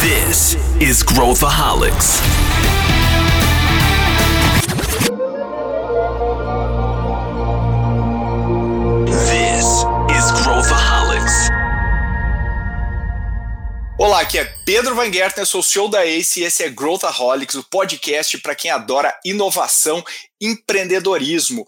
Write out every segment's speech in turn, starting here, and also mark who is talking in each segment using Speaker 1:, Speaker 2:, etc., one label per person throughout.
Speaker 1: This is Growthaholics. This is Growthaholics.
Speaker 2: Olá, aqui é Pedro Van Gertner, sou o CEO da ACE e esse é Growthaholics, o podcast para quem adora inovação, empreendedorismo.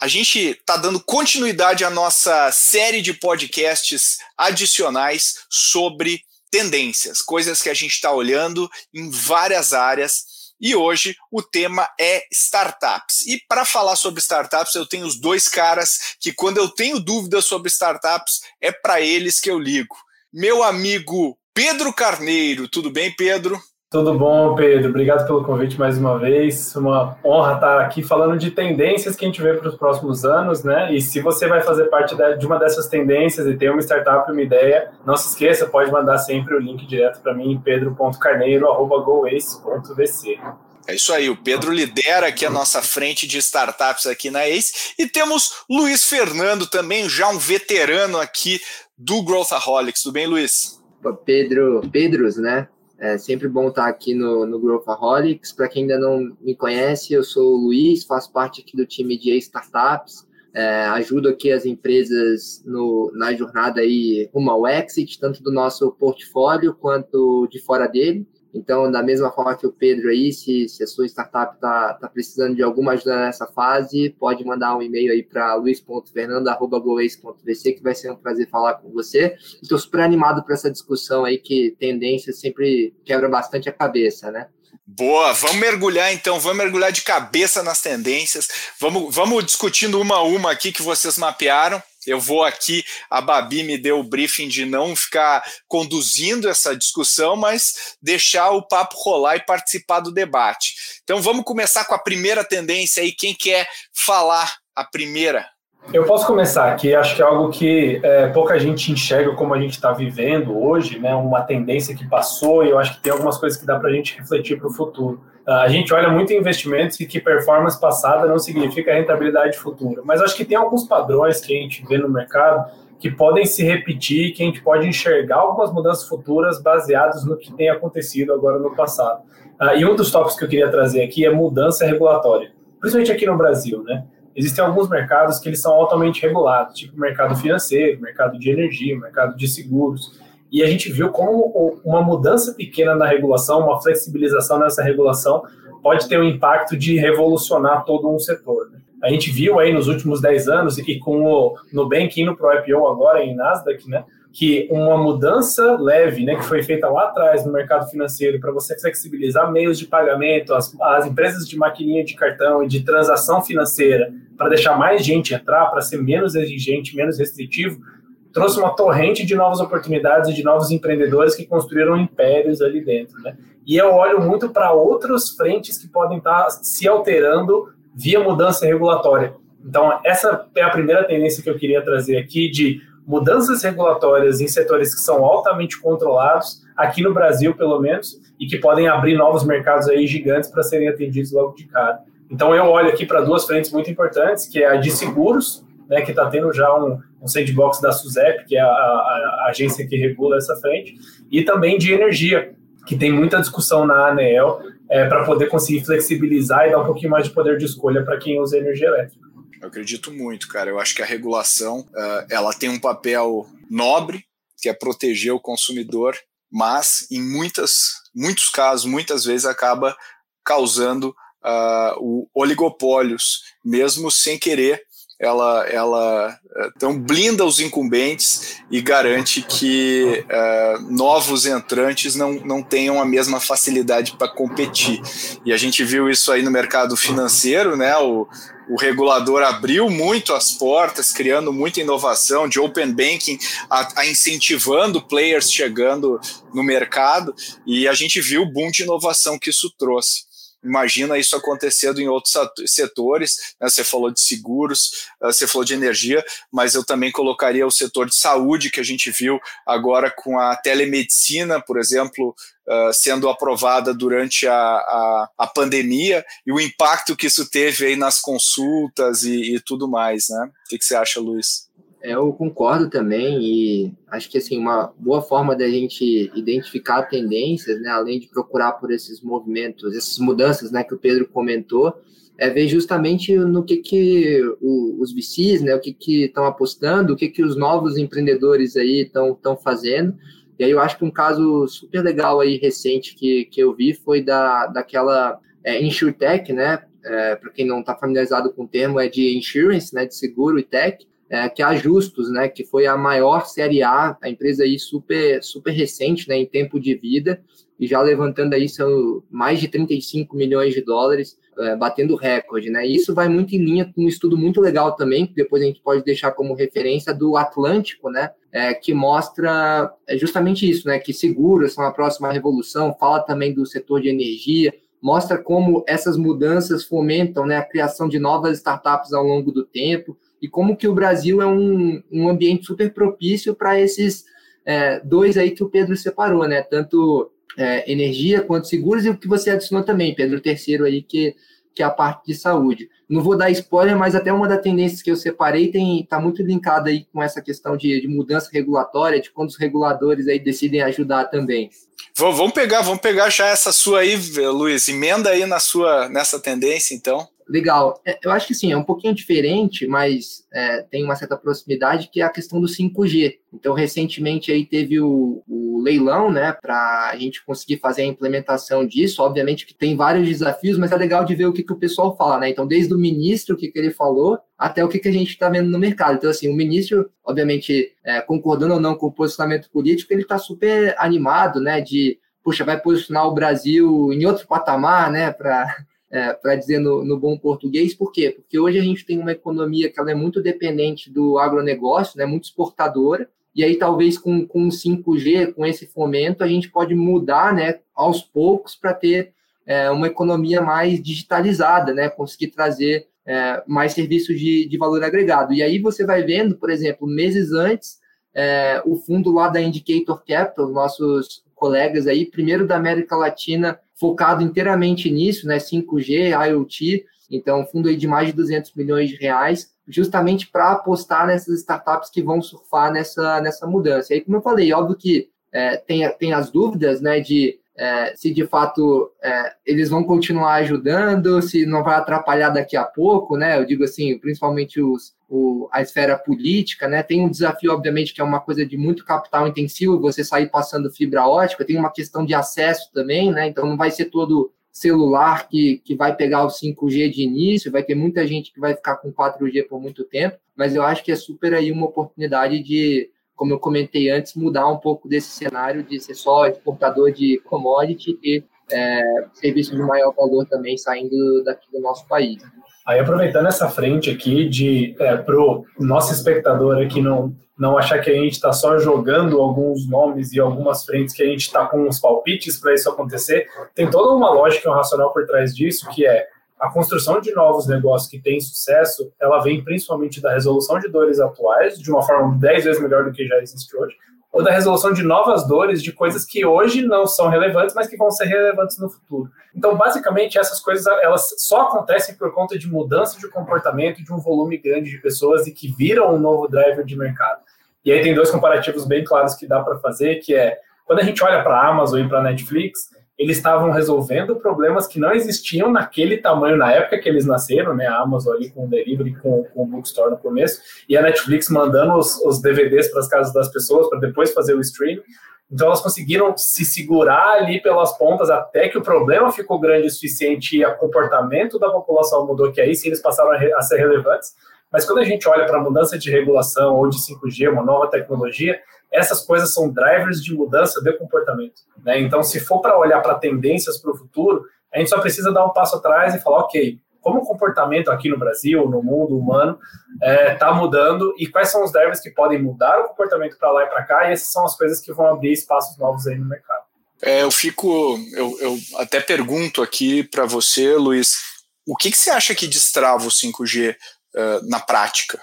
Speaker 2: A gente está dando continuidade à nossa série de podcasts adicionais sobre tendências, coisas que a gente está olhando em várias áreas. E hoje o tema é startups. E para falar sobre startups, eu tenho os dois caras que, quando eu tenho dúvidas sobre startups, é para eles que eu ligo. Meu amigo Pedro Carneiro, tudo bem, Pedro?
Speaker 3: Tudo bom, Pedro? Obrigado pelo convite mais uma vez. Uma honra estar aqui falando de tendências que a gente vê para os próximos anos, né? E se você vai fazer parte de uma dessas tendências e tem uma startup, uma ideia, não se esqueça, pode mandar sempre o link direto para mim, pedro.carneiro.goace.vc.
Speaker 2: É isso aí, o Pedro lidera aqui a nossa frente de startups aqui na ACE e temos Luiz Fernando também, já um veterano aqui do Growthaholics. Tudo bem, Luiz?
Speaker 4: Pedro, Pedros, né? É sempre bom estar aqui no, no Growthaholics. Para quem ainda não me conhece, eu sou o Luiz, faço parte aqui do time de startups. É, ajudo aqui as empresas no, na jornada aí rumo ao exit, tanto do nosso portfólio quanto de fora dele. Então, da mesma forma que o Pedro aí, se, se a sua startup está tá precisando de alguma ajuda nessa fase, pode mandar um e-mail aí para luiz.fernando.goace.vc, que vai ser um prazer falar com você. Estou super animado para essa discussão aí, que tendência sempre quebra bastante a cabeça, né?
Speaker 2: Boa, vamos mergulhar então, vamos mergulhar de cabeça nas tendências, vamos, vamos discutindo uma a uma aqui que vocês mapearam. Eu vou aqui, a Babi me deu o briefing de não ficar conduzindo essa discussão, mas deixar o papo rolar e participar do debate. Então vamos começar com a primeira tendência aí. Quem quer falar a primeira?
Speaker 3: Eu posso começar aqui, acho que é algo que é, pouca gente enxerga como a gente está vivendo hoje, né? Uma tendência que passou e eu acho que tem algumas coisas que dá para a gente refletir para o futuro. Uh, a gente olha muito em investimentos e que performance passada não significa rentabilidade futura, mas acho que tem alguns padrões que a gente vê no mercado que podem se repetir, que a gente pode enxergar algumas mudanças futuras baseadas no que tem acontecido agora no passado. Uh, e um dos tópicos que eu queria trazer aqui é mudança regulatória, principalmente aqui no Brasil, né? Existem alguns mercados que eles são altamente regulados, tipo mercado financeiro, mercado de energia, mercado de seguros. E a gente viu como uma mudança pequena na regulação, uma flexibilização nessa regulação, pode ter um impacto de revolucionar todo um setor. Né? A gente viu aí nos últimos 10 anos, e com o Nubank indo para o IPO agora em Nasdaq, né, que uma mudança leve, né, que foi feita lá atrás no mercado financeiro para você flexibilizar meios de pagamento, as, as empresas de maquininha de cartão e de transação financeira, para deixar mais gente entrar, para ser menos exigente, menos restritivo, trouxe uma torrente de novas oportunidades e de novos empreendedores que construíram impérios ali dentro, né? E eu olho muito para outras frentes que podem estar tá se alterando via mudança regulatória. Então, essa é a primeira tendência que eu queria trazer aqui de mudanças regulatórias em setores que são altamente controlados, aqui no Brasil, pelo menos, e que podem abrir novos mercados aí gigantes para serem atendidos logo de cara. Então, eu olho aqui para duas frentes muito importantes, que é a de seguros, né, que está tendo já um, um sandbox da SUSEP, que é a, a, a, agência que regula essa frente, e também de energia, que tem muita discussão na ANEEL é, para poder conseguir flexibilizar e dar um pouquinho mais de poder de escolha para quem usa energia elétrica.
Speaker 2: Eu acredito muito, cara. Eu acho que a regulação uh, ela tem um papel nobre, que é proteger o consumidor, mas em muitas, muitos casos, muitas vezes acaba causando uh, oligopólios, mesmo sem querer. Ela, ela então blinda os incumbentes e garante que uh, novos entrantes não, não tenham a mesma facilidade para competir. E a gente viu isso aí no mercado financeiro, né? O, o regulador abriu muito as portas, criando muita inovação de open banking, a, a, incentivando players chegando no mercado, e a gente viu o boom de inovação que isso trouxe. Imagina isso acontecendo em outros setores. Né? Você falou de seguros, eh, você falou de energia, mas eu também colocaria o setor de saúde, que a gente viu agora com a telemedicina, por exemplo, uh, sendo aprovada durante a, a, a, pandemia e o impacto que isso teve aí nas consultas e, e tudo mais, né? O que, que você acha, Luiz?
Speaker 4: Eu concordo também e acho que assim uma boa forma da gente identificar tendências, né, além de procurar por esses movimentos, essas mudanças, né, que o Pedro comentou, é ver justamente no que que os VCs, né, o que que estão apostando, o que que os novos empreendedores aí estão estão fazendo. E aí eu acho que um caso super legal aí recente que, que eu vi foi da daquela é, InsurTech, né? É, para quem não está familiarizado com o termo, é de insurance, né, de seguro e tech, é, que é a Justus, né, que foi a maior série A, a empresa aí super, super recente, né, em tempo de vida, e já levantando aí são mais de 35 milhões de dólares, é, batendo recorde, né, e isso vai muito em linha com um estudo muito legal também, que depois a gente pode deixar como referência do Atlântico, né, é, que mostra é, justamente isso, né, que seguros são a próxima revolução, fala também do setor de energia, mostra como essas mudanças fomentam né, a criação de novas startups ao longo do tempo e como que o Brasil é um, um ambiente super propício para esses é, dois aí que o Pedro separou, né? Tanto é, energia quanto seguros e o que você adicionou também, Pedro, o terceiro aí, que, que é a parte de saúde. Não vou dar spoiler, mas até uma das tendências que eu separei está muito linkada aí com essa questão de, de mudança regulatória, de quando os reguladores aí decidem ajudar também.
Speaker 2: Vamos pegar, vamos pegar já essa sua aí, Luiz. Emenda aí na sua nessa tendência, então.
Speaker 4: Legal. É, eu acho que sim, é um pouquinho diferente, mas é, tem uma certa proximidade, que é a questão do 5G. Então, recentemente aí teve o, o leilão, né, para a gente conseguir fazer a implementação disso. Obviamente que tem vários desafios, mas é legal de ver o que, que o pessoal fala, né? Então, desde o ministro, o que, que ele falou, até o que, que a gente está vendo no mercado. Então, assim, o ministro, obviamente, é, concordando ou não com o posicionamento político, ele está super animado, né, de, puxa, vai posicionar o Brasil em outro patamar, né, para é, para dizer no, no, bom português, por quê? Porque hoje a gente tem uma economia que ela é muito dependente do agronegócio, né, muito exportadora, e aí talvez com, com 5G, com esse fomento, a gente pode mudar né, aos poucos para ter é, uma economia mais digitalizada, né, conseguir trazer é, mais serviços de, de valor agregado. E aí você vai vendo, por exemplo, meses antes, é, o fundo lá da Indicator Capital, nossos colegas aí, primeiro da América Latina, focado inteiramente nisso, né, 5G, IoT, então fundo aí de mais de 200 milhões de reais, justamente para apostar nessas startups que vão surfar nessa, nessa mudança. E aí, como eu falei, óbvio que é, tem, tem as dúvidas, né, de é, se de fato é, eles vão continuar ajudando, se não vai atrapalhar daqui a pouco, né? Eu digo assim, principalmente os, o, a esfera política, né? Tem um desafio, obviamente, que é uma coisa de muito capital intensivo, você sair passando fibra ótica, tem uma questão de acesso também, né? Então não vai ser todo celular que, que vai pegar o 5G de início, vai ter muita gente que vai ficar com 4G por muito tempo, mas eu acho que é super aí uma oportunidade de como eu comentei antes, mudar um pouco desse cenário de ser só exportador de commodity e é, serviço de maior valor também saindo daqui do nosso país.
Speaker 3: Aí, aproveitando essa frente aqui, de é, pro nosso espectador aqui não, não achar que a gente está só jogando alguns nomes e algumas frentes que a gente está com uns palpites para isso acontecer, tem toda uma lógica e um racional por trás disso, que é a construção de novos negócios que têm sucesso, ela vem principalmente da resolução de dores atuais, de uma forma 10 vezes melhor do que já existe hoje, ou da resolução de novas dores de coisas que hoje não são relevantes, mas que vão ser relevantes no futuro. Então, basicamente, essas coisas elas só acontecem por conta de mudança de comportamento de um volume grande de pessoas e que viram um novo driver de mercado. E aí tem dois comparativos bem claros que dá para fazer, que é quando a gente olha para a Amazon e para a Netflix, eles estavam resolvendo problemas que não existiam naquele tamanho na época que eles nasceram, né? A Amazon ali com o delivery, com, com o bookstore no começo, e a Netflix mandando os, os DVDs para as casas das pessoas para depois fazer o stream. Então elas conseguiram se segurar ali pelas pontas até que o problema ficou grande o suficiente e o comportamento da população mudou, que aí sim eles passaram a, a ser relevantes. Mas quando a gente olha para a mudança de regulação ou de 5G, uma nova tecnologia, essas coisas são drivers de mudança de comportamento. Né? Então, se for para olhar para tendências para o futuro, a gente só precisa dar um passo atrás e falar, ok, como o comportamento aqui no Brasil, no mundo humano, está é, tá mudando e quais são os drivers que podem mudar o comportamento para lá e para cá, e essas são as coisas que vão abrir espaços novos aí no mercado.
Speaker 2: É, eu fico, eu, eu até pergunto aqui para você, Luiz, o que, que, você acha que destrava o 5G uh, na prática?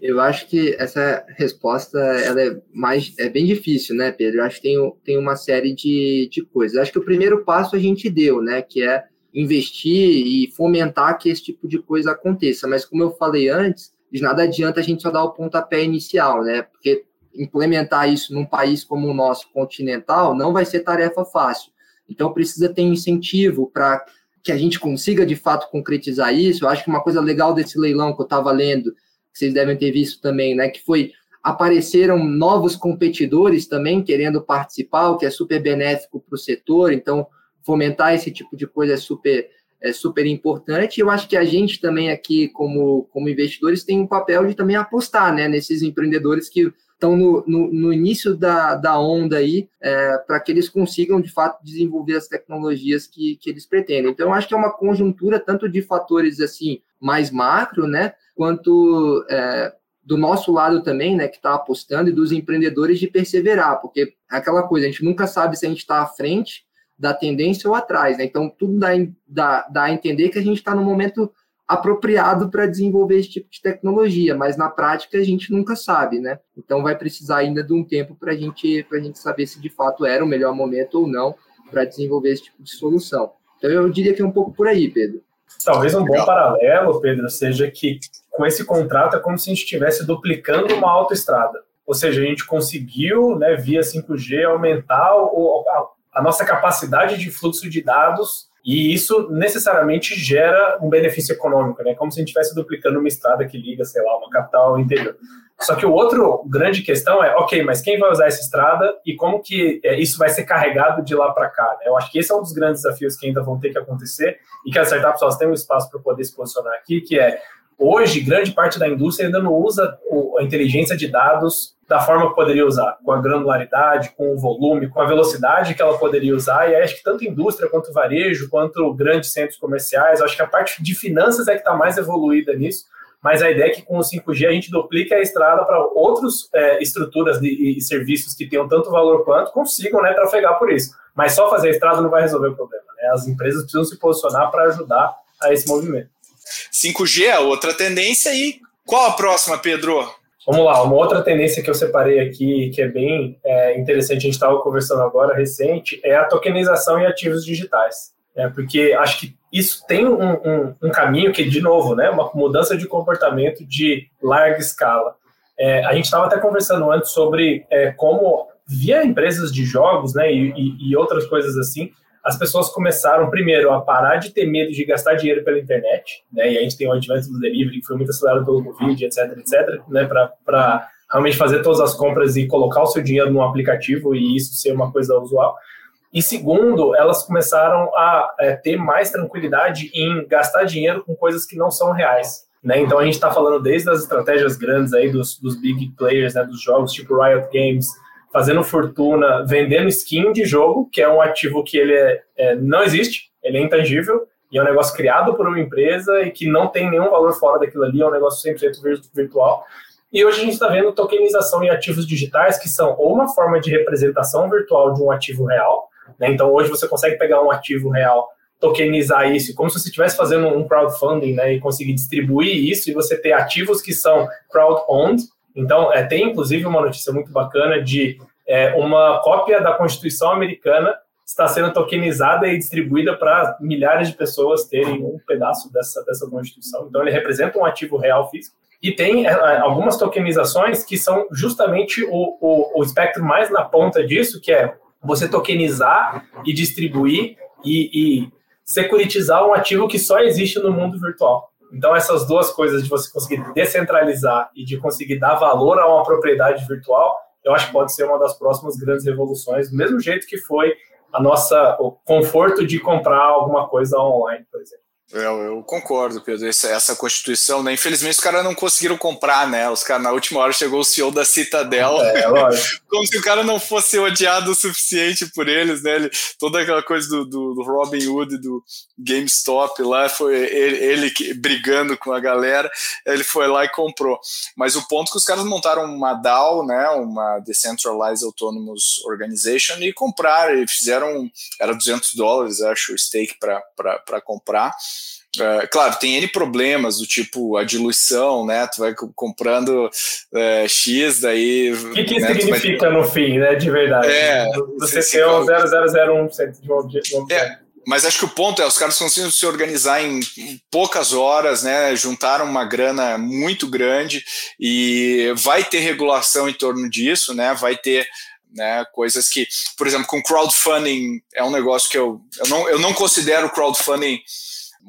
Speaker 4: Eu acho que essa resposta ela é mais é bem difícil, né, Pedro? Eu acho que tem, tem uma série de, de coisas. Eu acho que o primeiro passo a gente deu, né, que é investir e fomentar que esse tipo de coisa aconteça. Mas como eu falei antes, de nada adianta a gente só dar o pontapé inicial, né? Porque implementar isso num país como o nosso, continental, não vai ser tarefa fácil. Então, precisa ter incentivo para que a gente consiga, de fato, concretizar isso. Eu acho que uma coisa legal desse leilão que eu estava lendo, que vocês devem ter visto também, né, que foi apareceram novos competidores também querendo participar, o que é super benéfico para o setor. Então, fomentar esse tipo de coisa é super é super importante. Eu acho que a gente também aqui, como, como investidores, tem um papel de também apostar né, nesses empreendedores que estão no, no, no, início da, da onda aí, é, para que eles consigam, de fato, desenvolver as tecnologias que, que eles pretendem. Então, eu acho que é uma conjuntura tanto de fatores assim mais macro, né, quanto é, do nosso lado também, né, que está apostando, e dos empreendedores de perseverar, porque é aquela coisa, a gente nunca sabe se a gente está à frente da tendência ou atrás, né? Então, tudo dá, dá, dá a entender que a gente está no momento apropriado para desenvolver esse tipo de tecnologia, mas na prática a gente nunca sabe, né? Então vai precisar ainda de um tempo para gente, a gente saber se de fato era o melhor momento ou não para desenvolver esse tipo de solução. Então eu diria que é um pouco por aí, Pedro.
Speaker 3: Talvez um bom paralelo, Pedro, seja que com esse contrato é como se a gente estivesse duplicando uma autoestrada. Ou seja, a gente conseguiu, né, via 5G, aumentar o, a, a nossa capacidade de fluxo de dados e isso necessariamente gera um benefício econômico, né? Como se a gente estivesse duplicando uma estrada que liga, sei lá, uma capital ao interior. Só que o outro grande questão é, ok, mas quem vai usar essa estrada e como que é, isso vai ser carregado de lá para cá? Né? Eu acho que esse é um dos grandes desafios que ainda vão ter que acontecer e que as startups elas têm um espaço para poder se posicionar aqui, que é Hoje, grande parte da indústria ainda não usa a inteligência de dados da forma que poderia usar, com a granularidade, com o volume, com a velocidade que ela poderia usar. E acho que tanto indústria quanto varejo, quanto grandes centros comerciais, acho que a parte de finanças é que está mais evoluída nisso. Mas a ideia é que com o 5G a gente duplique a estrada para outras é, estruturas de, e serviços que tenham tanto valor quanto consigam né, trafegar por isso. Mas só fazer a estrada não vai resolver o problema. Né? As empresas precisam se posicionar para ajudar a esse movimento.
Speaker 2: 5G é outra tendência e qual a próxima, Pedro?
Speaker 3: Vamos lá, uma outra tendência que eu separei aqui, que é bem é, interessante, a gente estava conversando agora, recente, é a tokenização em ativos digitais. Né? Porque acho que isso tem um, um, um, caminho que, de novo, né, uma mudança de comportamento de larga escala. É, a gente estava até conversando antes sobre é, como, via empresas de jogos né, e, e, e outras coisas assim, as pessoas começaram, primeiro, a parar de ter medo de gastar dinheiro pela internet, né? E a gente tem o advento do delivery, que foi muito acelerado pelo Covid, etc, etc, né? Para realmente fazer todas as compras e colocar o seu dinheiro no aplicativo e isso ser uma coisa usual. E segundo, elas começaram a é, ter mais tranquilidade em gastar dinheiro com coisas que não são reais. Né? Então a gente está falando desde as estratégias grandes aí dos, dos big players, né, dos jogos tipo Riot Games, fazendo fortuna vendendo skin de jogo, que é um ativo que ele é, é, não existe, ele é intangível, e é um negócio criado por uma empresa e que não tem nenhum valor fora daquilo ali, é um negócio 100% virtual. E hoje a gente está vendo tokenização em ativos digitais, que são ou uma forma de representação virtual de um ativo real, né? então hoje você consegue pegar um ativo real, tokenizar isso, como se você estivesse fazendo um crowdfunding né? e conseguir distribuir isso e você ter ativos que são crowd-owned, então, é, tem inclusive uma notícia muito bacana de é, uma cópia da Constituição americana está sendo tokenizada e distribuída para milhares de pessoas terem um pedaço dessa, dessa Constituição. Então, ele representa um ativo real físico. E tem é, é algumas tokenizações que são justamente o, o, o espectro mais na ponta disso, que é você tokenizar e distribuir e, e securitizar um ativo que só existe no mundo virtual. Então, essas duas coisas de você conseguir descentralizar e de conseguir dar valor a uma propriedade virtual, eu acho que pode ser uma das próximas grandes revoluções, do mesmo jeito que foi a nossa o conforto de comprar alguma coisa online, por exemplo.
Speaker 2: Eu, eu, concordo, Pedro. Essa, essa Constituição, né? Infelizmente, os caras não conseguiram comprar, né? Os caras, na última hora, chegou o CEO da Citadel. É, como se o cara não fosse odiado o suficiente por eles, né? Ele, toda aquela coisa do, do, do Robin Hood, do GameStop lá, foi ele, ele que, brigando com a galera. Ele foi lá e comprou. Mas o ponto é que os caras montaram uma DAO, né? Uma Decentralized Autonomous Organization, e compraram, e fizeram. Era 200 dólares, acho, o stake para comprar. É, claro, tem N problemas, do tipo a diluição, né? Tu vai comprando é, X, daí.
Speaker 3: O que, que né, significa vai... no fim, né? De verdade. É, Você tem um 0001% de um objeto.
Speaker 2: É, mas acho que o ponto é, os caras conseguiram se organizar em poucas horas, né? Juntaram uma grana muito grande e vai ter regulação em torno disso, né? Vai ter né, coisas que, por exemplo, com crowdfunding é um negócio que eu, eu, não, eu não considero crowdfunding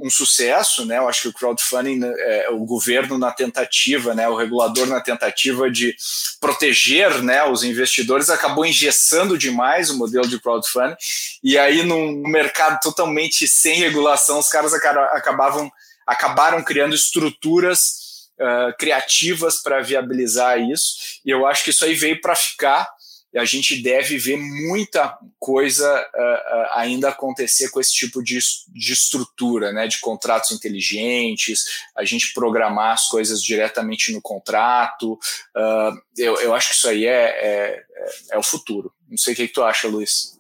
Speaker 2: um sucesso, né? Eu acho que o crowdfunding, né, é, o governo na tentativa, né, o regulador na tentativa de proteger, né, os investidores acabou engessando demais o modelo de crowdfunding e aí num mercado totalmente sem regulação, os caras acabavam acabaram criando estruturas uh, criativas para viabilizar isso. E eu acho que isso aí veio para ficar e a gente deve ver muita coisa uh, uh, ainda acontecer com esse tipo de, de estrutura, né, de contratos inteligentes, a gente programar as coisas diretamente no contrato. Uh, eu, eu acho que isso aí é, é, é, o futuro. Não sei o que, que tu acha, Luiz.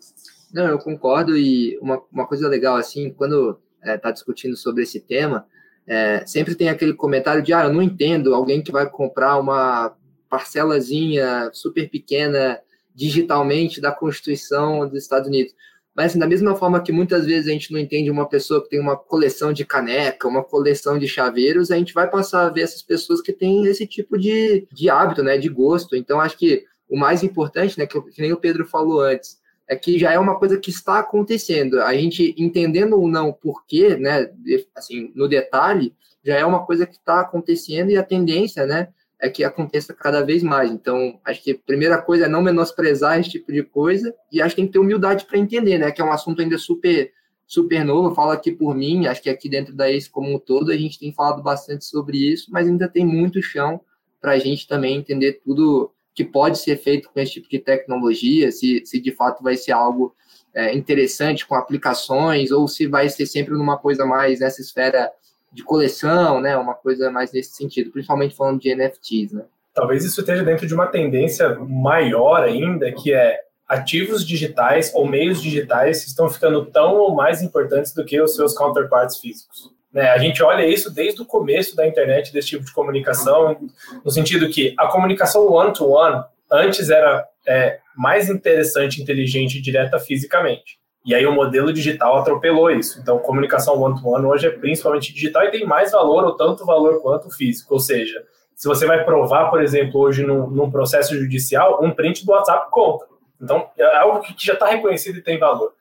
Speaker 4: Não, eu concordo e uma, uma coisa legal, assim, quando está é, discutindo sobre esse tema, é, sempre tem aquele comentário de, ah, eu não entendo alguém que vai comprar uma parcelazinha super pequena digitalmente da Constituição dos Estados Unidos. Mas, assim, da mesma forma que muitas vezes a gente não entende uma pessoa que tem uma coleção de caneca, uma coleção de chaveiros, a gente vai passar a ver essas pessoas que têm esse tipo de, de hábito, né, de gosto. Então, acho que o mais importante, né, que, que nem o Pedro falou antes, é que já é uma coisa que está acontecendo. A gente entendendo ou não porquê, né, assim, no detalhe, já é uma coisa que está acontecendo e a tendência, né, é que aconteça cada vez mais. Então, acho que a primeira coisa é não menosprezar esse tipo de coisa e acho que tem que ter humildade para entender, né? Que é um assunto ainda super super novo. Falo aqui por mim, acho que aqui dentro da ACE como um todo a gente tem falado bastante sobre isso, mas ainda tem muito chão para a gente também entender tudo que pode ser feito com esse tipo de tecnologia, se, se de fato vai ser algo é, interessante com aplicações ou se vai ser sempre numa coisa mais nessa esfera de coleção, né? Uma coisa mais nesse sentido, principalmente falando de NFTs, né?
Speaker 3: Talvez isso esteja dentro de uma tendência maior ainda, que é ativos digitais ou meios digitais estão ficando tão ou mais importantes do que os seus counterparts físicos. Né? A gente olha isso desde o começo da internet, desse tipo de comunicação, no sentido que a comunicação one-to-one -one, antes era é, mais interessante, inteligente e direta fisicamente. E aí o modelo digital atropelou isso. Então, comunicação one-to-one -one hoje é principalmente digital e tem mais valor, ou tanto valor quanto físico. Ou seja, se você vai provar, por exemplo, hoje num, num processo judicial, um print do WhatsApp conta. Então, é algo que já está reconhecido e tem valor.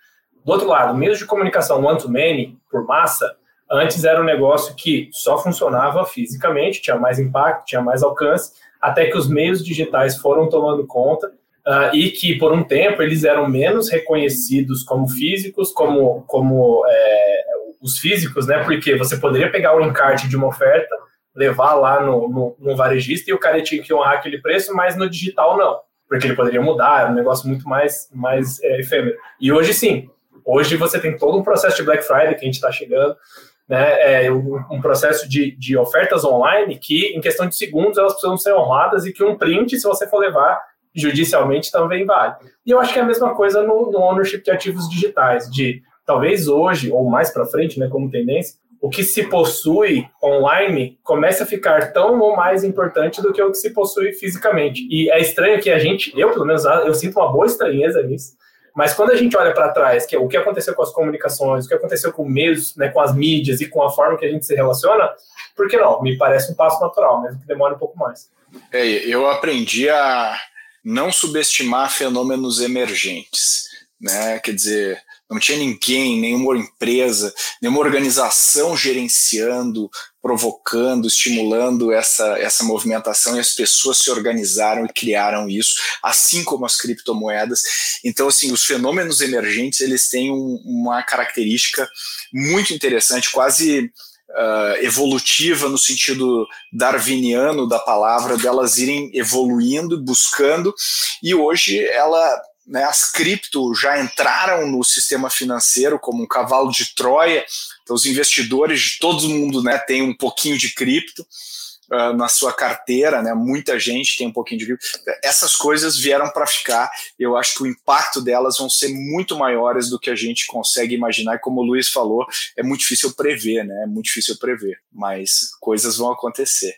Speaker 3: Do outro lado, meios de comunicação one-to-many, por massa, antes era um negócio que só funcionava fisicamente, tinha mais impacto, tinha mais alcance, até que os meios digitais foram tomando conta uh, e que por um tempo eles eram menos reconhecidos como físicos, como, como é, os físicos, né? Porque você poderia pegar o encarte de uma oferta, levar lá no, no, no, varejista e o cara tinha que honrar aquele preço, mas no digital não, porque ele poderia mudar, era um negócio muito mais, mais é, efêmero. E hoje sim, hoje você tem todo um processo de Black Friday que a gente está chegando, né, é um, um, processo de, de ofertas online que, em questão de segundos, elas precisam ser honradas e que um print, se você for levar, judicialmente também vale. E eu acho que é a mesma coisa no, no ownership de ativos digitais, de talvez hoje, ou mais para frente, né, como tendência, o que se possui online começa a ficar tão ou mais importante do que o que se possui fisicamente. E é estranho que a gente, eu pelo menos, eu sinto uma boa estranheza nisso, mas quando a gente olha para trás, que é o que aconteceu com as comunicações, o que aconteceu com meios, né, com as mídias e com a forma que a gente se relaciona, por que não? Me parece um passo natural, mesmo que demore um pouco mais.
Speaker 2: É, eu aprendi a não subestimar fenômenos emergentes. Né? Quer dizer, não tinha ninguém, nenhuma empresa, nenhuma organização gerenciando, provocando, estimulando essa, essa movimentação e as pessoas se organizaram e criaram isso, assim como as criptomoedas. Então, assim, os fenômenos emergentes eles têm um, uma característica muito interessante, quase uh, evolutiva no sentido darwiniano da palavra, delas irem evoluindo, buscando, e hoje ela né, as cripto já entraram no sistema financeiro como um cavalo de Troia, então os investidores de todo mundo né, tem um pouquinho de cripto, uh, na sua carteira, né? Muita gente tem um pouquinho de Essas coisas vieram para ficar. Eu acho que o impacto delas vão ser muito maiores do que a gente consegue imaginar. E como o Luiz falou, é muito difícil prever, né? É muito difícil prever, mas coisas vão acontecer.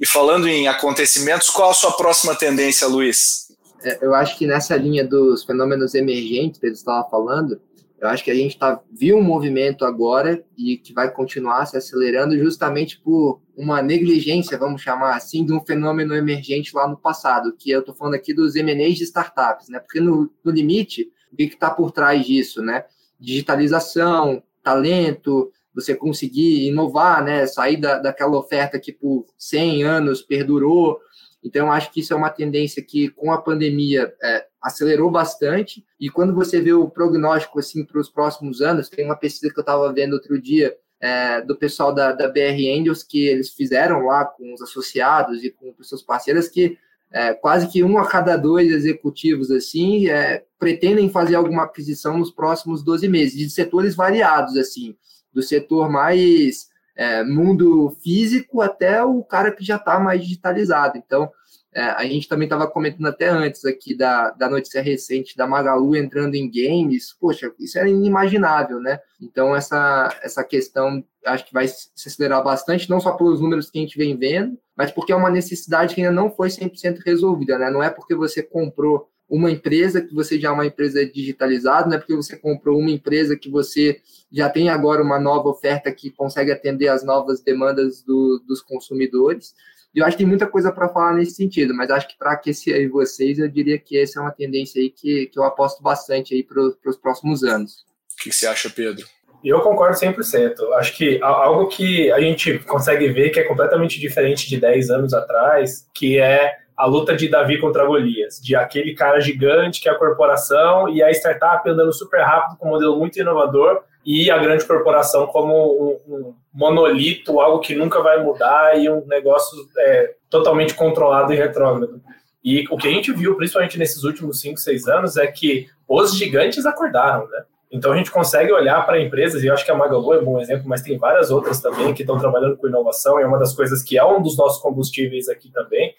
Speaker 2: E falando em acontecimentos, qual a sua próxima tendência, Luiz?
Speaker 4: É, eu acho que nessa linha dos fenômenos emergentes que ele estava falando, Eu acho que a gente tá, viu um movimento agora e que vai continuar se acelerando justamente por uma negligência, vamos chamar assim, de um fenômeno emergente lá no passado, que eu estou falando aqui dos M&As de startups, né? Porque no, no limite, o que está por trás disso, né? Digitalização, talento, você conseguir inovar, né? Sair da, daquela oferta que por 100 anos perdurou, então, acho que isso é uma tendência que, com a pandemia, é, acelerou bastante. E quando você vê o prognóstico assim para os próximos anos, tem uma pesquisa que eu estava vendo outro dia é, do pessoal da, da BR Angels que eles fizeram lá com os associados e com pessoas parceiras que é, quase que um a cada dois executivos assim é, pretendem fazer alguma aquisição nos próximos 12 meses, de setores variados, assim, do setor mais é, mundo físico até o cara que já está mais digitalizado. Então, é, a gente também estava comentando até antes aqui da, da notícia recente da Magalu entrando em games. Poxa, isso era inimaginável, né? Então, essa, essa questão acho que vai se acelerar bastante, não só pelos números que a gente vem vendo, mas porque é uma necessidade que ainda não foi 100% resolvida, né? Não é porque você comprou uma empresa que você já é uma empresa digitalizada, não é porque você comprou uma empresa que você já tem agora uma nova oferta que consegue atender às novas demandas do, dos consumidores. E eu acho que tem muita coisa para falar nesse sentido, mas acho que para aquecer aí vocês, eu diria que essa é uma tendência aí que, que eu aposto bastante aí para os próximos anos.
Speaker 2: O que você acha, Pedro?
Speaker 3: Eu concordo 100%. Acho que algo que a gente consegue ver que é completamente diferente de 10 anos atrás, que é a luta de Davi contra Golias, de aquele cara gigante que é a corporação e a startup andando super rápido com um modelo muito inovador e a grande corporação como um, um monolito, algo que nunca vai mudar e um negócio é, totalmente controlado e retrógrado. E o que a gente viu, principalmente nesses últimos 5, 6 anos, é que os gigantes acordaram, né? Então a gente consegue olhar para empresas, e eu acho que a Magalu é um bom exemplo, mas tem várias outras também que estão trabalhando com inovação, e é uma das coisas que é um dos nossos combustíveis aqui também,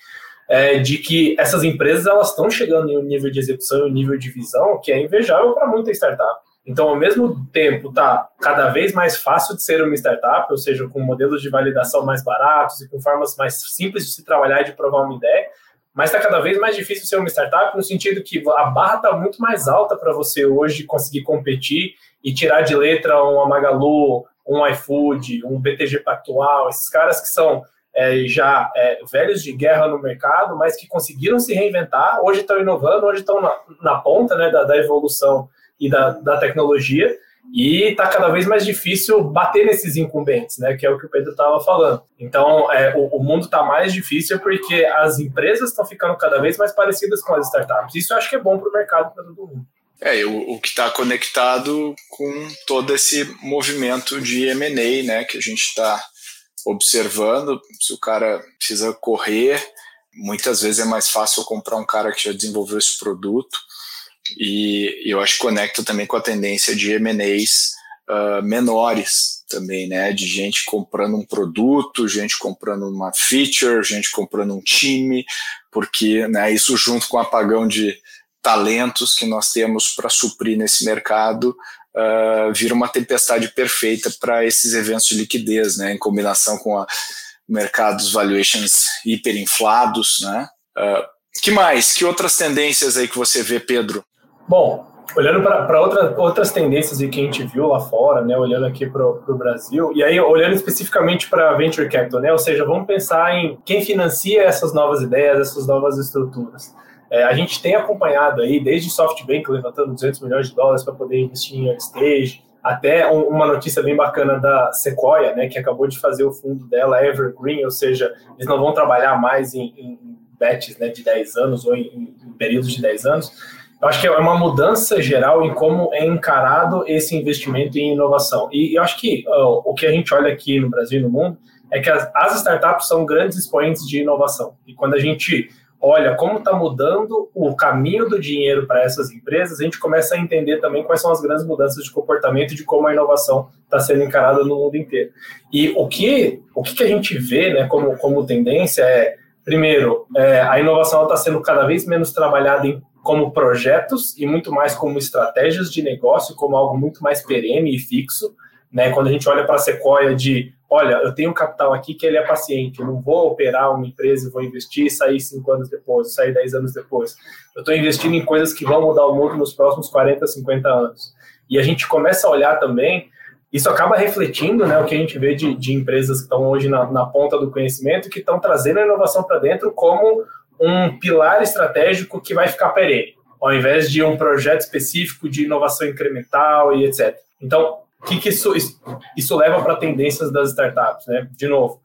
Speaker 3: é, de que essas empresas elas estão chegando em um nível de execução, um nível de visão que é invejável para muita startup. Então, ao mesmo tempo, tá cada vez mais fácil de ser uma startup, ou seja, com modelos de validação mais baratos e com formas mais simples de se trabalhar e de provar uma ideia, mas está cada vez mais difícil ser uma startup no sentido que a barra está muito mais alta para você hoje conseguir competir e tirar de letra uma Magalu, um iFood, um BTG Pactual, esses caras que são é, já é, velhos de guerra no mercado, mas que conseguiram se reinventar, hoje estão inovando, hoje estão na, na ponta né, da, da, evolução e da, da tecnologia, e está cada vez mais difícil bater nesses incumbentes, né, que é o que o Pedro estava falando. Então, é, o, o mundo está mais difícil porque as empresas estão ficando cada vez mais parecidas com as startups. Isso eu acho que é bom para o mercado, para todo mundo.
Speaker 2: É, o, o que está conectado com todo esse movimento de M&A, né, que a gente está observando. Se o cara precisa correr, muitas vezes é mais fácil comprar um cara que já desenvolveu esse produto. E, eu acho que conecta também com a tendência de M&As uh, menores também, né? De gente comprando um produto, gente comprando uma feature, gente comprando um time, porque né, isso junto com o apagão de talentos que nós temos para suprir nesse mercado uh, vira uma tempestade perfeita para esses eventos de liquidez, né, em combinação com a, mercados valuations hiperinflados, né? Uh, que mais? Que outras tendências aí que você vê, Pedro?
Speaker 3: Bom, olhando para outra, outras tendências que a gente viu lá fora, né, olhando aqui para o Brasil, e aí olhando especificamente para venture capital, né, ou seja, vamos pensar em quem financia essas novas ideias, essas novas estruturas. É, a gente tem acompanhado aí, desde SoftBank levantando 200 milhões de dólares para poder investir em early stage, até um, uma notícia bem bacana da Sequoia, né, que acabou de fazer o fundo dela Evergreen, ou seja, eles não vão trabalhar mais em, em bets né, de 10 anos ou em, em períodos de 10 anos. Eu acho que é uma mudança geral em como é encarado esse investimento em inovação. E eu acho que uh, o que a gente olha aqui no Brasil e no mundo é que as, as startups são grandes expoentes de inovação. E quando a gente olha como está mudando o caminho do dinheiro para essas empresas, a gente começa a entender também quais são as grandes mudanças de comportamento de como a inovação está sendo encarada no mundo inteiro. E o que, o que a gente vê né, como, como tendência é, primeiro, é, a inovação está sendo cada vez menos trabalhada em, como projetos e muito mais como estratégias de negócio, como algo muito mais perene e fixo. Né? Quando a gente olha para a Sequoia de olha, eu tenho capital aqui que ele é paciente, eu não vou operar uma empresa e vou investir e sair cinco anos depois, sair dez anos depois. Eu estou investindo em coisas que vão mudar o mundo nos próximos 40, 50 anos. E a gente começa a olhar também, isso acaba refletindo né, o que a gente vê de, de empresas que estão hoje na, na ponta do conhecimento, que estão trazendo a inovação para dentro como um pilar estratégico que vai ficar perene, ao invés de um projeto específico de inovação incremental e etc. Então, o que, que isso, isso leva para tendências das startups? Né? De novo,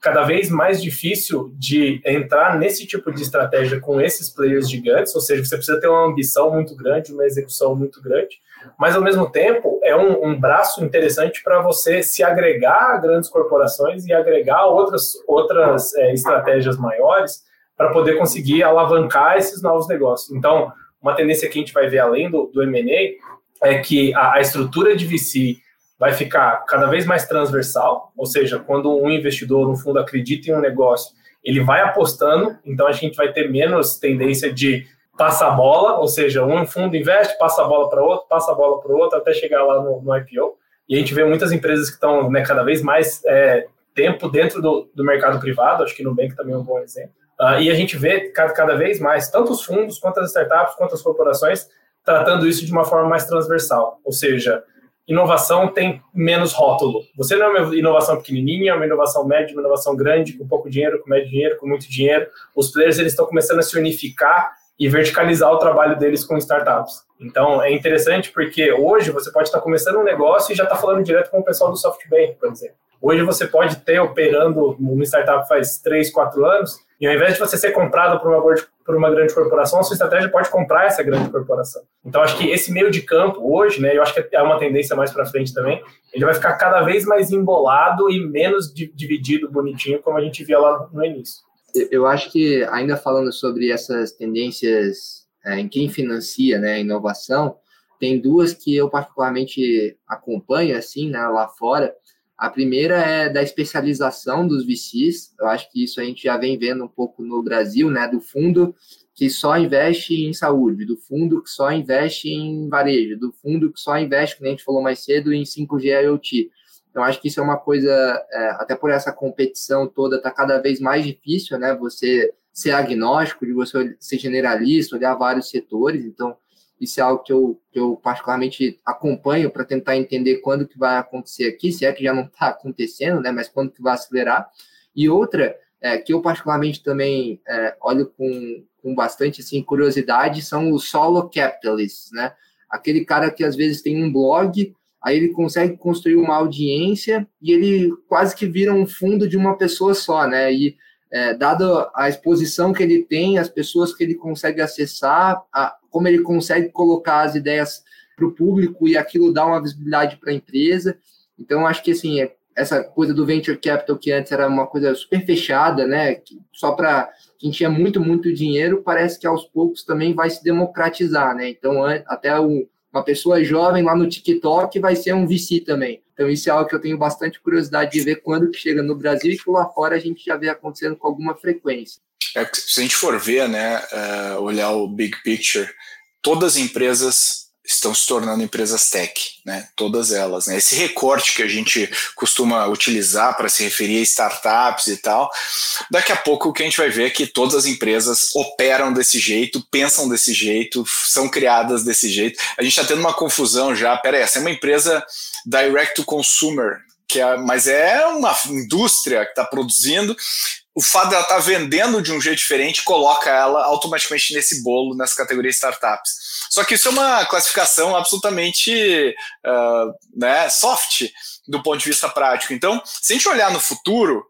Speaker 3: cada vez mais difícil de entrar nesse tipo de estratégia com esses players gigantes, ou seja, você precisa ter uma ambição muito grande, uma execução muito grande, mas ao mesmo tempo é um, um braço interessante para você se agregar a grandes corporações e agregar outras, outras é, estratégias maiores para poder conseguir alavancar esses novos negócios. Então, uma tendência que a gente vai ver além do, do M&A é que a, a estrutura de VC vai ficar cada vez mais transversal, ou seja, quando um investidor, um fundo acredita em um negócio, ele vai apostando, então a gente vai ter menos tendência de passar a bola, ou seja, um fundo investe, passa a bola para outro, passa a bola para outro, até chegar lá no, no, IPO. E a gente vê muitas empresas que estão né, cada vez mais é, tempo dentro do, do mercado privado, acho que no Nubank também é um bom exemplo. Uh, e a gente vê cada, cada vez mais, tanto os fundos, quanto as startups, quanto as corporações, tratando isso de uma forma mais transversal. Ou seja, inovação tem menos rótulo. Você não é uma inovação pequenininha, é uma inovação média, uma inovação grande, com pouco dinheiro, com médio dinheiro, com muito dinheiro. Os players eles estão começando a se unificar e verticalizar o trabalho deles com startups. Então, é interessante porque hoje você pode estar começando um negócio e já está falando direto com o pessoal do SoftBank, por exemplo. Hoje você pode ter operando uma startup faz 3, 4 anos e ao invés de você ser comprado por uma, por uma grande corporação, a sua estratégia pode comprar essa grande corporação. Então, acho que esse meio de campo hoje, né, eu acho que é uma tendência mais para frente também, ele vai ficar cada vez mais embolado e menos dividido bonitinho, como a gente via lá no início.
Speaker 4: Eu acho que, ainda falando sobre essas tendências é, em quem financia né, a inovação, tem duas que eu particularmente acompanho, assim, né, lá fora, a primeira é da especialização dos VCs. Eu acho que isso a gente já vem vendo um pouco no Brasil, né? Do fundo que só investe em saúde, do fundo que só investe em varejo, do fundo que só investe, como a gente falou mais cedo, em 5G IoT. Então, acho que isso é uma coisa, é, até por essa competição toda, está cada vez mais difícil, né? Você ser agnóstico, de você ser generalista, olhar vários setores. Então, isso é algo que eu, que eu particularmente acompanho para tentar entender quando que vai acontecer aqui, se é que já não está acontecendo, né? Mas quando que vai acelerar. E outra é, que eu particularmente também é, olho com, com bastante assim, curiosidade são os solo capitalists, né? Aquele cara que às vezes tem um blog, aí ele consegue construir uma audiência e ele quase que vira um fundo de uma pessoa só, né? E é, dado a exposição que ele tem, as pessoas que ele consegue acessar, a, como ele consegue colocar as ideias para o público e aquilo dá uma visibilidade para a empresa. Então, acho que assim, é, essa coisa do venture capital que antes era uma coisa super fechada, né? Só para quem tinha muito, muito dinheiro, parece que aos poucos também vai se democratizar, né? Então, até uma pessoa jovem lá no TikTok vai ser um VC também. Então, isso é algo que eu tenho bastante curiosidade de ver quando que chega no Brasil e que lá fora a gente já vê acontecendo com alguma frequência.
Speaker 2: É, se a gente for ver, né, uh, olhar o big picture, todas as empresas estão se tornando empresas tech, né? Todas elas, né? Esse recorte que a gente costuma utilizar para se referir a startups e tal, daqui a pouco o que a gente vai ver é que todas as empresas operam desse jeito, pensam desse jeito, são criadas desse jeito. A gente está tendo uma confusão já. Pera aí, essa é uma empresa direct to consumer, que é, mas é uma indústria que está produzindo o fato dela estar tá vendendo de um jeito diferente coloca ela automaticamente nesse bolo, nessa categoria startups. Só que isso é uma classificação absolutamente uh, né, soft do ponto de vista prático. Então, se a gente olhar no futuro,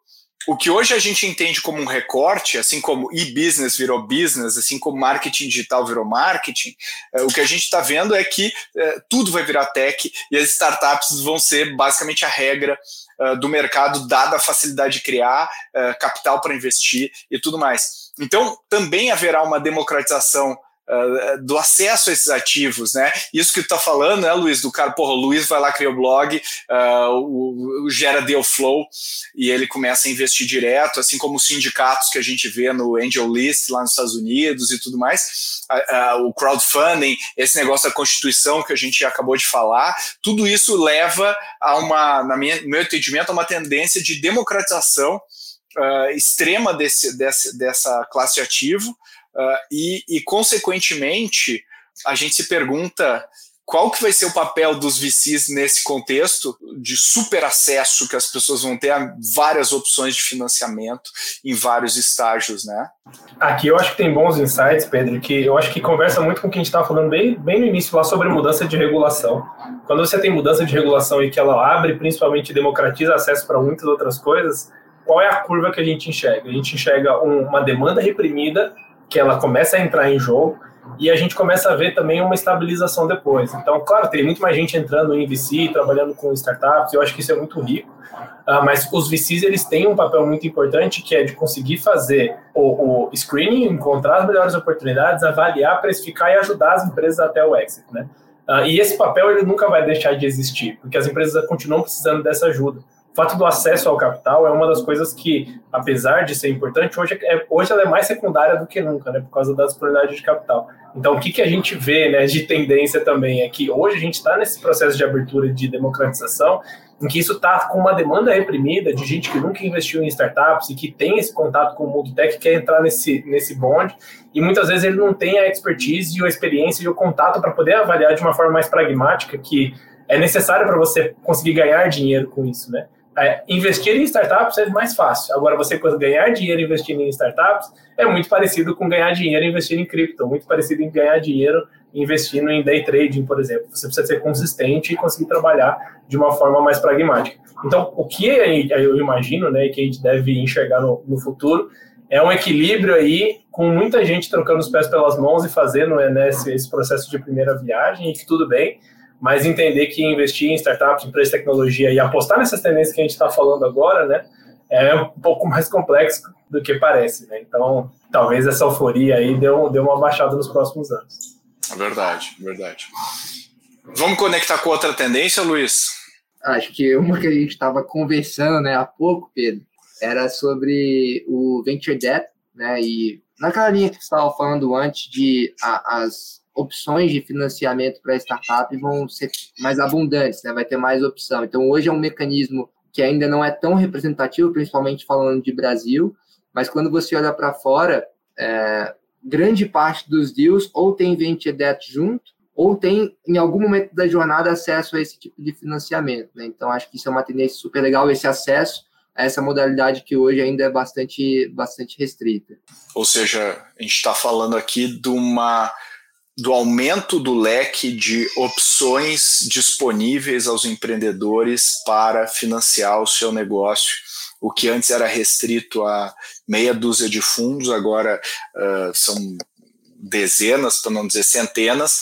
Speaker 2: o que hoje a gente entende como um recorte, assim como e-business virou business, assim como marketing digital virou marketing, é, o que a gente está vendo é que é, tudo vai virar tech e as startups vão ser basicamente a regra uh, do mercado, dada a facilidade de criar, uh, capital para investir e tudo mais. Então, também haverá uma democratização Uh, do acesso a esses ativos, né? Isso que tu tá falando, né, Luiz, do cara, porra, o Luiz vai lá, cria o blog, uh, o, o, gera deal flow e ele começa a investir direto, assim como os sindicatos que a gente vê no Angel List lá nos Estados Unidos e tudo mais, uh, o crowdfunding, esse negócio da constituição que a gente acabou de falar, tudo isso leva a uma, na minha, no meu entendimento, a uma tendência de democratização extrema desse, desse, dessa classe de ativo, Uh, e, e, consequentemente, a gente se pergunta qual que vai ser o papel dos VCs nesse contexto de super acesso que as pessoas vão ter a várias opções de financiamento em vários estágios, né?
Speaker 3: Aqui eu acho que tem bons insights, Pedro, que eu acho que conversa muito com o que a gente estava falando bem, bem no início lá sobre mudança de regulação. Quando você tem mudança de regulação e que ela abre, principalmente democratiza acesso para muitas outras coisas, qual é a curva que a gente enxerga? A gente enxerga um, uma demanda reprimida que ela começa a entrar em jogo e a gente começa a ver também uma estabilização depois. Então, claro, tem muito mais gente entrando em VC, trabalhando com startups, eu acho que isso é muito rico, uh, mas os VCs eles têm um papel muito importante que é de conseguir fazer o, o screening, encontrar as melhores oportunidades, avaliar, precificar e ajudar as empresas até o exit, né? Uh, e esse papel ele nunca vai deixar de existir, porque as empresas continuam precisando dessa ajuda o fato do acesso ao capital é uma das coisas que, apesar de ser importante, hoje, é, hoje ela é mais secundária do que nunca, né, por causa das disponibilidade de capital. Então, o que, que a gente vê né, de tendência também é que hoje a gente está nesse processo de abertura de democratização, em que isso está com uma demanda reprimida de gente que nunca investiu em startups e que tem esse contato com o mundo tech, quer entrar nesse, nesse bonde, e muitas vezes ele não tem a expertise e a experiência e o contato para poder avaliar de uma forma mais pragmática que é necessário para você conseguir ganhar dinheiro com isso, né? É, investir em startups é mais fácil. Agora, você ganhar dinheiro investindo em startups é muito parecido com ganhar dinheiro investindo em cripto, muito parecido em ganhar dinheiro investindo em day trading, por exemplo. Você precisa ser consistente e conseguir trabalhar de uma forma mais pragmática. Então, o que eu imagino, né, que a gente deve enxergar no, no futuro é um equilíbrio aí com muita gente trocando os pés pelas mãos e fazendo né, esse, esse processo de primeira viagem e que tudo bem, mas entender que investir em startups, empresas de tecnologia e apostar nessas tendências que a gente está falando agora, né, é um pouco mais complexo do que parece, né? Então, talvez essa euforia aí deu, deu uma baixada nos próximos anos.
Speaker 2: Verdade, verdade. Vamos conectar com outra tendência, Luiz?
Speaker 4: Acho que uma que a gente estava conversando né, há pouco, Pedro, era sobre o Venture Debt, né? E naquela linha que você estava falando antes de a, as opções de financiamento para startup vão ser mais abundantes, né? vai ter mais opção. Então, hoje é um mecanismo que ainda não é tão representativo, principalmente falando de Brasil, mas quando você olha para fora, é, grande parte dos deals ou tem venture debt junto, ou tem, em algum momento da jornada, acesso a esse tipo de financiamento. Né? Então, acho que isso é uma tendência super legal, esse acesso a essa modalidade que hoje ainda é bastante, bastante restrita.
Speaker 2: Ou seja, a gente está falando aqui de uma do aumento do leque de opções disponíveis aos empreendedores para financiar o seu negócio. O que antes era restrito a meia dúzia de fundos, agora uh, são dezenas, para não dizer centenas,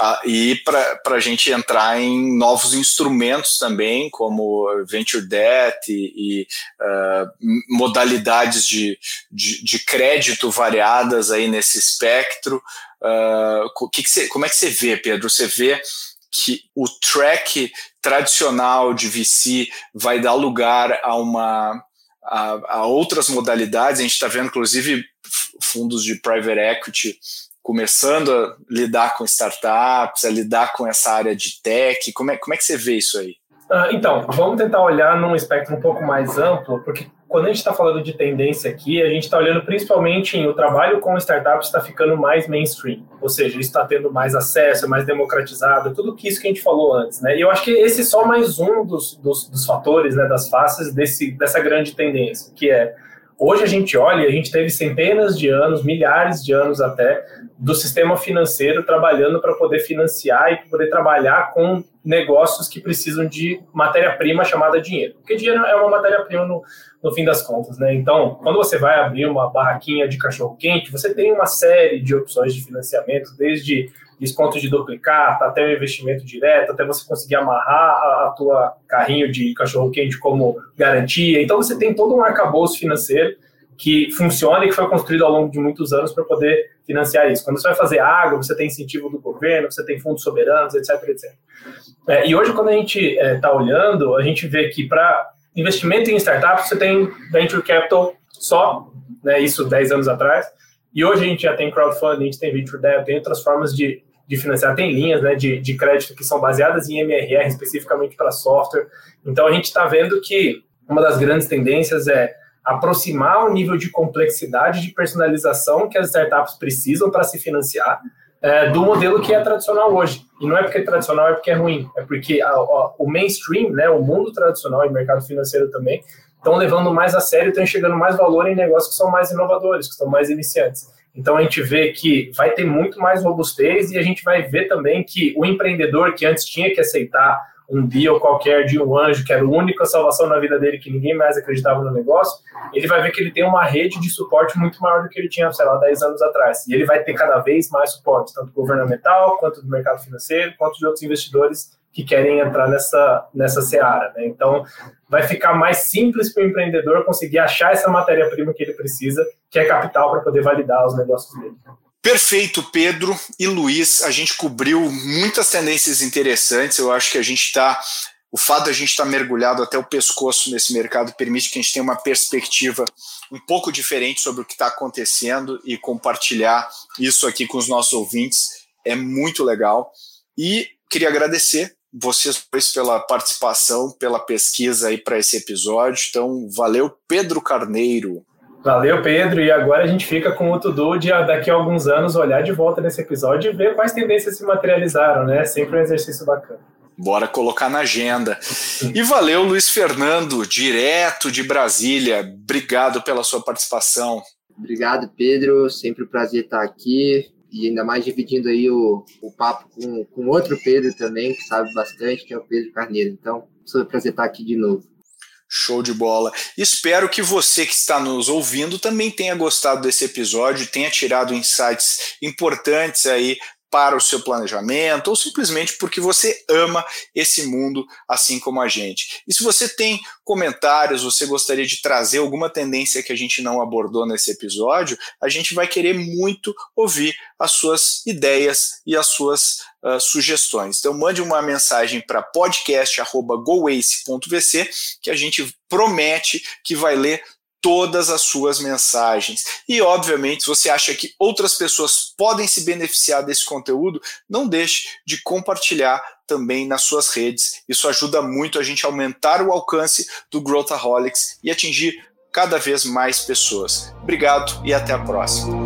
Speaker 2: uh, e para a gente entrar em novos instrumentos também, como venture debt e, e uh, modalidades de, de, de, crédito variadas aí nesse espectro. Uh, que que como é que você vê, Pedro? Você vê que o track tradicional de VC vai dar lugar a uma a, a outras modalidades. A gente está vendo, inclusive, fundos de private equity começando a lidar com startups, a lidar com essa área de tech. Como é, como é que você vê isso aí?
Speaker 3: Uh, então, vamos tentar olhar num espectro um pouco mais amplo, porque quando a gente está falando de tendência aqui, a gente está olhando principalmente em o trabalho com startups está ficando mais mainstream, ou seja, está tendo mais acesso, mais democratizado, tudo que isso que a gente falou antes, né? E eu acho que esse é só mais um dos, dos, dos fatores, né, das faces desse, dessa grande tendência, que é Hoje a gente olha a gente teve centenas de anos, milhares de anos até, do sistema financeiro trabalhando para poder financiar e poder trabalhar com negócios que precisam de matéria-prima chamada dinheiro. Porque dinheiro é uma matéria-prima no, no fim das contas, né? Então, quando você vai abrir uma barraquinha de cachorro-quente, você tem uma série de opções de financiamento, desde desconto de duplicata, até o investimento direto, até você conseguir amarrar a, a tua carrinho de cachorro-quente como garantia. Então, você tem todo um arcabouço financeiro que funciona e que foi construído ao longo de muitos anos para poder financiar isso. Quando você vai fazer água, você tem incentivo do governo, você tem fundos soberanos, etc, etc. É, e hoje, quando a gente está é, olhando, a gente vê que para investimento em startups, você tem venture capital só, né, isso 10 anos atrás, e hoje a gente já tem crowdfunding, a gente tem venture debt, tem outras formas de, de financiar, tem linhas né, de, de crédito que são baseadas em MRR, especificamente para software. Então a gente está vendo que uma das grandes tendências é aproximar o nível de complexidade de personalização que as startups precisam para se financiar é, do modelo que é tradicional hoje. E não é porque é tradicional, é porque é ruim. É porque a, a, o mainstream, né, o mundo tradicional e mercado financeiro também, estão levando mais a sério, estão enxergando mais valor em negócios que são mais inovadores, que são mais iniciantes. Então a gente vê que vai ter muito mais robustez e a gente vai ver também que o empreendedor que antes tinha que aceitar um deal qualquer de um anjo, que era a única salvação na vida dele, que ninguém mais acreditava no negócio, ele vai ver que ele tem uma rede de suporte muito maior do que ele tinha, sei lá, 10 anos atrás. E ele vai ter cada vez mais suporte, tanto governamental, quanto do mercado financeiro, quanto de outros investidores que querem entrar nessa, nessa seara. Né? Então, vai ficar mais simples para o empreendedor conseguir achar essa matéria-prima que ele precisa, que é capital para poder validar os negócios dele.
Speaker 2: Perfeito, Pedro e Luiz. A gente cobriu muitas tendências interessantes. Eu acho que a gente está. O fato de a gente estar tá mergulhado até o pescoço nesse mercado permite que a gente tenha uma perspectiva um pouco diferente sobre o que está acontecendo e compartilhar isso aqui com os nossos ouvintes. É muito legal. E queria agradecer vocês dois pela participação, pela pesquisa aí para esse episódio. Então, valeu, Pedro Carneiro.
Speaker 3: Valeu, Pedro. E agora a gente fica com o Tudu de daqui a alguns anos olhar de volta nesse episódio e ver quais tendências se materializaram, né? Sempre um exercício bacana.
Speaker 2: Bora colocar na agenda. E valeu, Luiz Fernando, direto de Brasília. Obrigado pela sua participação.
Speaker 4: Obrigado, Pedro. Sempre um prazer estar aqui e ainda mais dividindo aí o, o papo com, com outro Pedro também, que sabe bastante, que é o Pedro Carneiro. Então, sou um prazer estar aqui de novo.
Speaker 2: Show de bola. Espero que você que está nos ouvindo também tenha gostado desse episódio, tenha tirado insights importantes aí para o seu planejamento ou simplesmente porque você ama esse mundo assim como a gente. E se você tem comentários, você gostaria de trazer alguma tendência que a gente não abordou nesse episódio, a gente vai querer muito ouvir as suas ideias e as suas uh, sugestões. Então mande uma mensagem para podcast@goace.vc que a gente promete que vai ler todas as suas mensagens. E, obviamente, se você acha que outras pessoas podem se beneficiar desse conteúdo, não deixe de compartilhar também nas suas redes. Isso ajuda muito a gente a aumentar o alcance do Growthaholics e atingir cada vez mais pessoas. Obrigado e até a próxima.